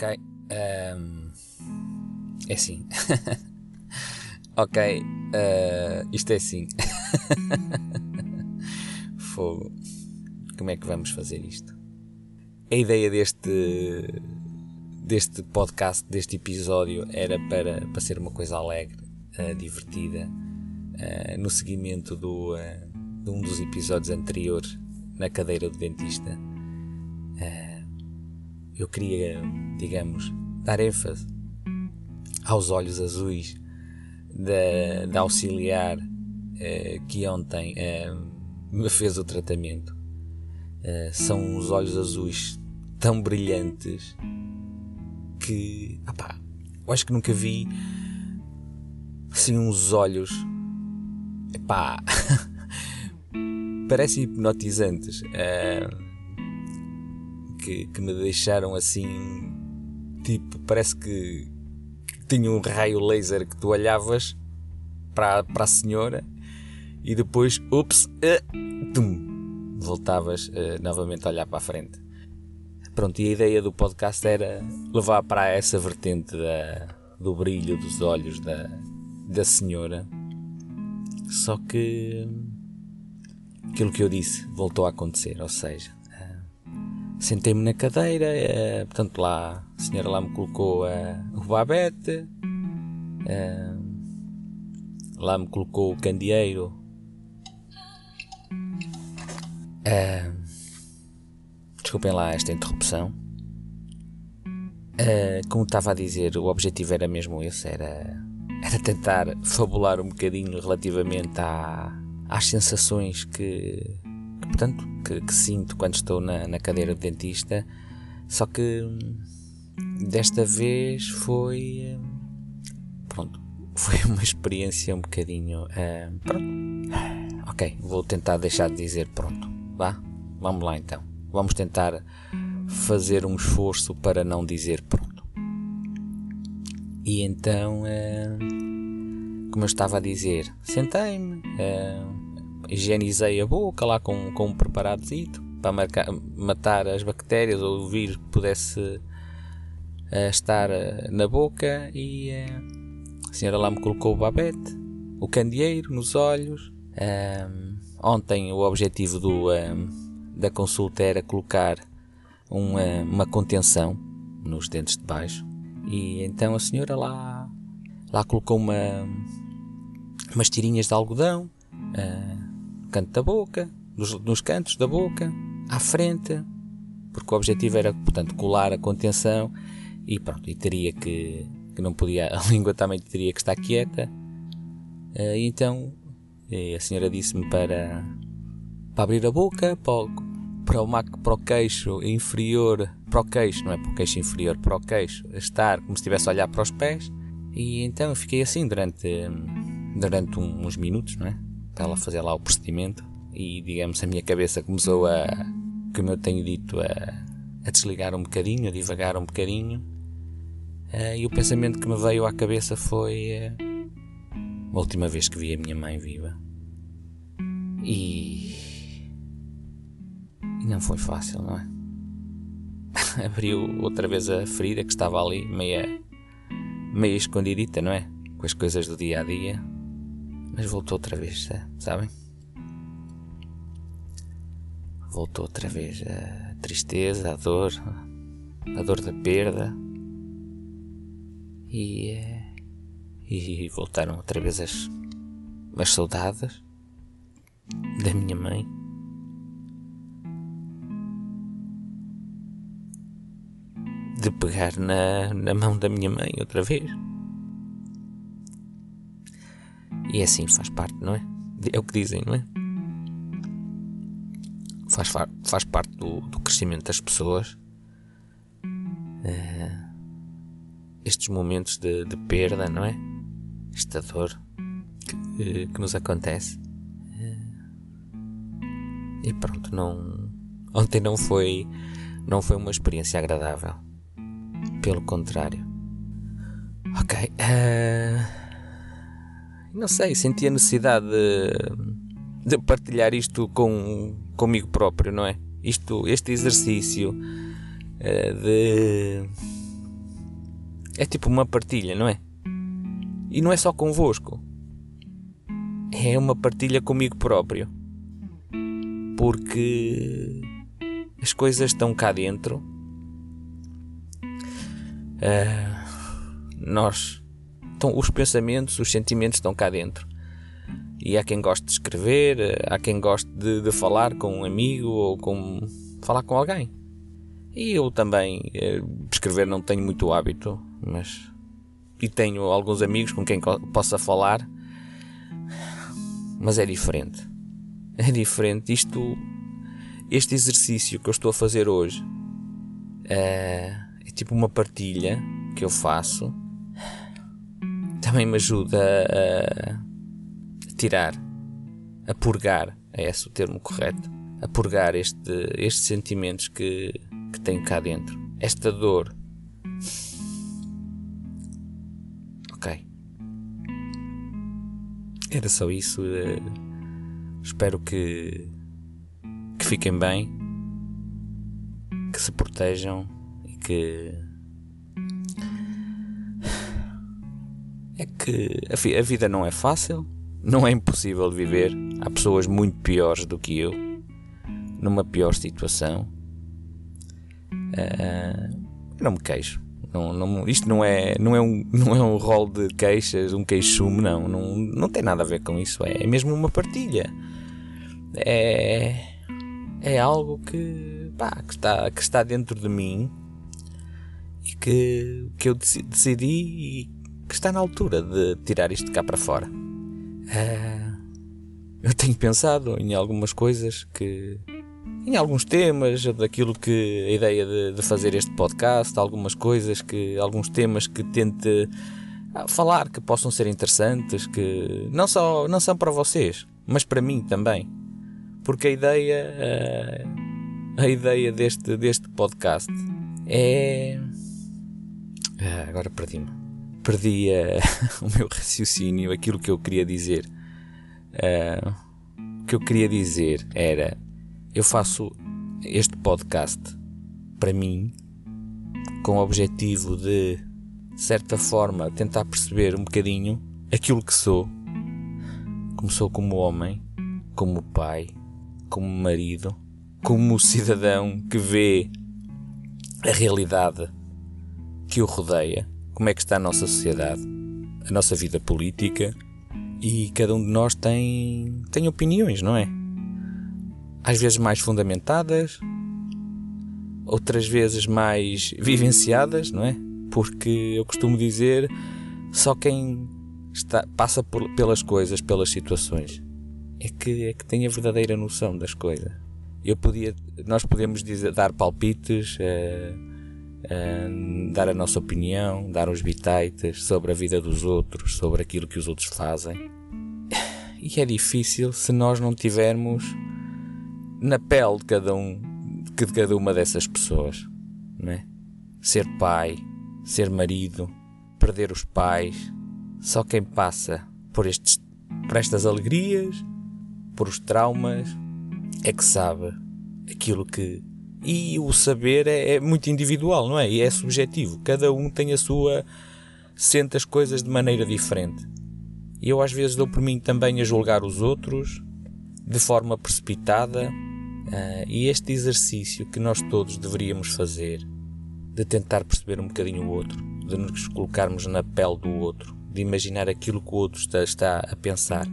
Ok. Um, é assim. ok. Uh, isto é assim. Fogo. Como é que vamos fazer isto? A ideia deste deste podcast, deste episódio, era para, para ser uma coisa alegre, uh, divertida, uh, no seguimento do, de um dos episódios anteriores, na cadeira do dentista. Eu queria, digamos, dar ênfase aos olhos azuis da, da auxiliar que ontem me fez o tratamento. são os olhos azuis tão brilhantes que. Opá, eu acho que nunca vi assim uns olhos. Epá, parecem hipnotizantes. Uh, que, que me deixaram assim. Tipo, parece que, tinha um raio laser que tu olhavas para, para a senhora e depois, ups, uh, tum, voltavas uh, novamente a olhar para a frente. Pronto, e a ideia do podcast era levar para essa vertente da, do brilho dos olhos da, da senhora. Só que aquilo que eu disse voltou a acontecer, ou seja, sentei-me na cadeira, uh, portanto lá a senhora lá me colocou uh, o babete, lá me colocou o candeeiro. Uh, Desculpem lá esta interrupção. Uh, como estava a dizer, o objetivo era mesmo esse, era, era tentar fabular um bocadinho relativamente à, às sensações que portanto, que, que, sinto quando estou na, na cadeira do dentista. Só que desta vez foi. Pronto, foi uma experiência um bocadinho. Uh, pronto. Ok, vou tentar deixar de dizer pronto. Vá, vamos lá então. Vamos tentar fazer um esforço para não dizer pronto. E então, eh, como eu estava a dizer, sentei-me, eh, higienizei a boca lá com, com um preparadozito para marcar, matar as bactérias ou o vírus que pudesse eh, estar na boca e a senhora lá me colocou o babete, o candeeiro nos olhos. ontem o objetivo do da consulta era colocar uma, uma contenção nos dentes de baixo e então a senhora lá, lá colocou uma, umas tirinhas de algodão uh, canto da boca, nos, nos cantos da boca, à frente, porque o objetivo era, portanto, colar a contenção e pronto, e teria que, que não podia, a língua também teria que estar quieta. Uh, e então a senhora disse-me para, para abrir a boca, para, para o, para o queixo inferior, para o queixo, não é para o queixo inferior, para o queixo, estar como se estivesse a olhar para os pés. E então eu fiquei assim durante, durante uns minutos, não é? Para ela fazer lá o procedimento. E digamos, a minha cabeça começou a, como eu tenho dito, a, a desligar um bocadinho, a divagar um bocadinho. Uh, e o pensamento que me veio à cabeça foi uh, a última vez que vi a minha mãe viva. E e não foi fácil, não é? Abriu outra vez a ferida que estava ali, meia, meia escondidita, não é? Com as coisas do dia a dia. Mas voltou outra vez, sabem? Voltou outra vez a tristeza, a dor, a dor da perda. E, eh, e voltaram outra vez as, as saudades da minha mãe. de pegar na, na mão da minha mãe outra vez. E é assim, faz parte, não é? É o que dizem, não é? Faz, faz parte do, do crescimento das pessoas. Uh, estes momentos de, de, perda, não é? Esta dor que, que nos acontece. Uh, e pronto, não. Ontem não foi, não foi uma experiência agradável. Pelo contrário. Ok. Uh, não sei, senti a necessidade de, de, partilhar isto com, comigo próprio, não é? Isto, este exercício uh, de, É tipo uma partilha, não é? E não é só convosco. É uma partilha comigo próprio. Porque as coisas estão cá dentro. Uh, nós. Então, os pensamentos, os sentimentos estão cá dentro. E há quem goste de escrever, há quem goste de, de falar com um amigo ou com falar com alguém. E eu também, eh, escrever não tenho muito hábito, mas. E tenho alguns amigos com quem possa falar, mas é diferente. É diferente. Isto. Este exercício que eu estou a fazer hoje é, é tipo uma partilha que eu faço. Também me ajuda a, a tirar, a purgar, é esse o termo correto, a purgar este, estes sentimentos que, que tenho cá dentro. Esta dor. Ok. Era só isso. Uh, espero que, que fiquem bem, que se protejam e que. É que a, a vida não é fácil, não é impossível de viver. Há pessoas muito piores do que eu, numa pior situação Uh, não me queixo. Não, não, isto não é, não, é um, não é um rol de queixas, um queixume, não, não. Não tem nada a ver com isso. É, é mesmo uma partilha. É, é algo que, pá, que, está, que está dentro de mim e que, que eu decidi e que está na altura de tirar isto cá para fora. Uh, eu tenho pensado em algumas coisas que em alguns temas, daquilo que a ideia de, de, fazer este podcast, algumas coisas que, alguns temas que tente ah, falar que possam ser interessantes, que não só não são para vocês, mas para mim também, porque a ideia ah, a ideia deste deste podcast é agora perdi-me, perdi o meu raciocínio, aquilo que eu queria dizer. o que eu queria dizer era eu faço este podcast para mim com o objetivo de, de certa forma, tentar perceber um bocadinho aquilo que sou, como sou como homem, como pai, como marido, como cidadão que vê a realidade que o rodeia, como é que está a nossa sociedade, a nossa vida política e cada um de nós tem, tem opiniões, não é? às vezes mais fundamentadas, outras vezes mais vivenciadas, não é? Porque eu costumo dizer, só quem está, passa por, pelas coisas, pelas situações, é que, é que tem a verdadeira noção das coisas. Eu podia, nós podemos dizer, dar palpites, uh, uh, dar a nossa opinião, dar os bitites sobre a vida dos outros, sobre aquilo que os outros fazem. E é difícil se nós não tivermos na pele de cada um, de cada uma dessas pessoas, não é? Ser pai, ser marido, perder os pais, só quem passa por estes, por estas alegrias, por os traumas, é que sabe aquilo que e o saber é, é, muito individual, não é? E é subjetivo. Cada um tem a sua. sente as coisas de maneira diferente. E eu às vezes dou por mim também a julgar os outros de forma precipitada Uh, e este exercício que nós todos deveríamos fazer, de tentar perceber um bocadinho o outro, de nos colocarmos na pele do outro, de imaginar aquilo que o outro está, está a pensar.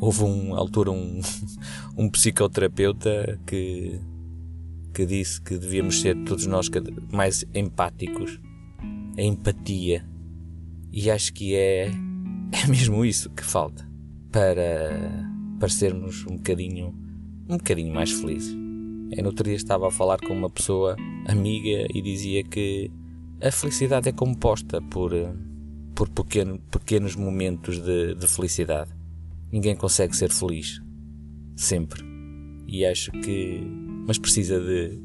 Houve um altura um, um psicoterapeuta que, que disse que devíamos ser todos nós mais empáticos. A empatia. E acho que é, é mesmo isso que falta para, para sermos um bocadinho, um bocadinho mais felizes. Eu no outro dia estava a falar com uma pessoa amiga e dizia que a felicidade é composta por, por pequeno, pequenos momentos de, de felicidade. Ninguém consegue ser feliz. Sempre. E acho que. Mas precisa de,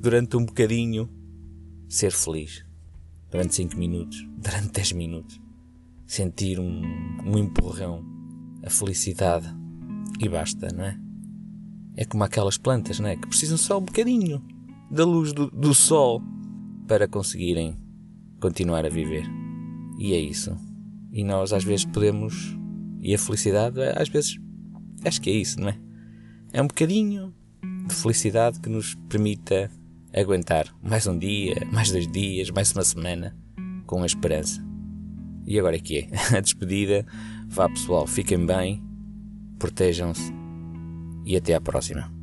durante um bocadinho, ser feliz. Durante 5 minutos, durante 10 minutos. Sentir um, um empurrão. A felicidade. E basta, não é? É como aquelas plantas, não é? Que precisam só um bocadinho da luz do, do sol para conseguirem continuar a viver. E é isso. E nós às vezes podemos. E a felicidade, às vezes, acho que é isso, não é? É um bocadinho de felicidade que nos permita aguentar mais um dia, mais dois dias, mais uma semana com a esperança. E agora é que é? A despedida. Vá pessoal, fiquem bem, protejam-se e até à próxima.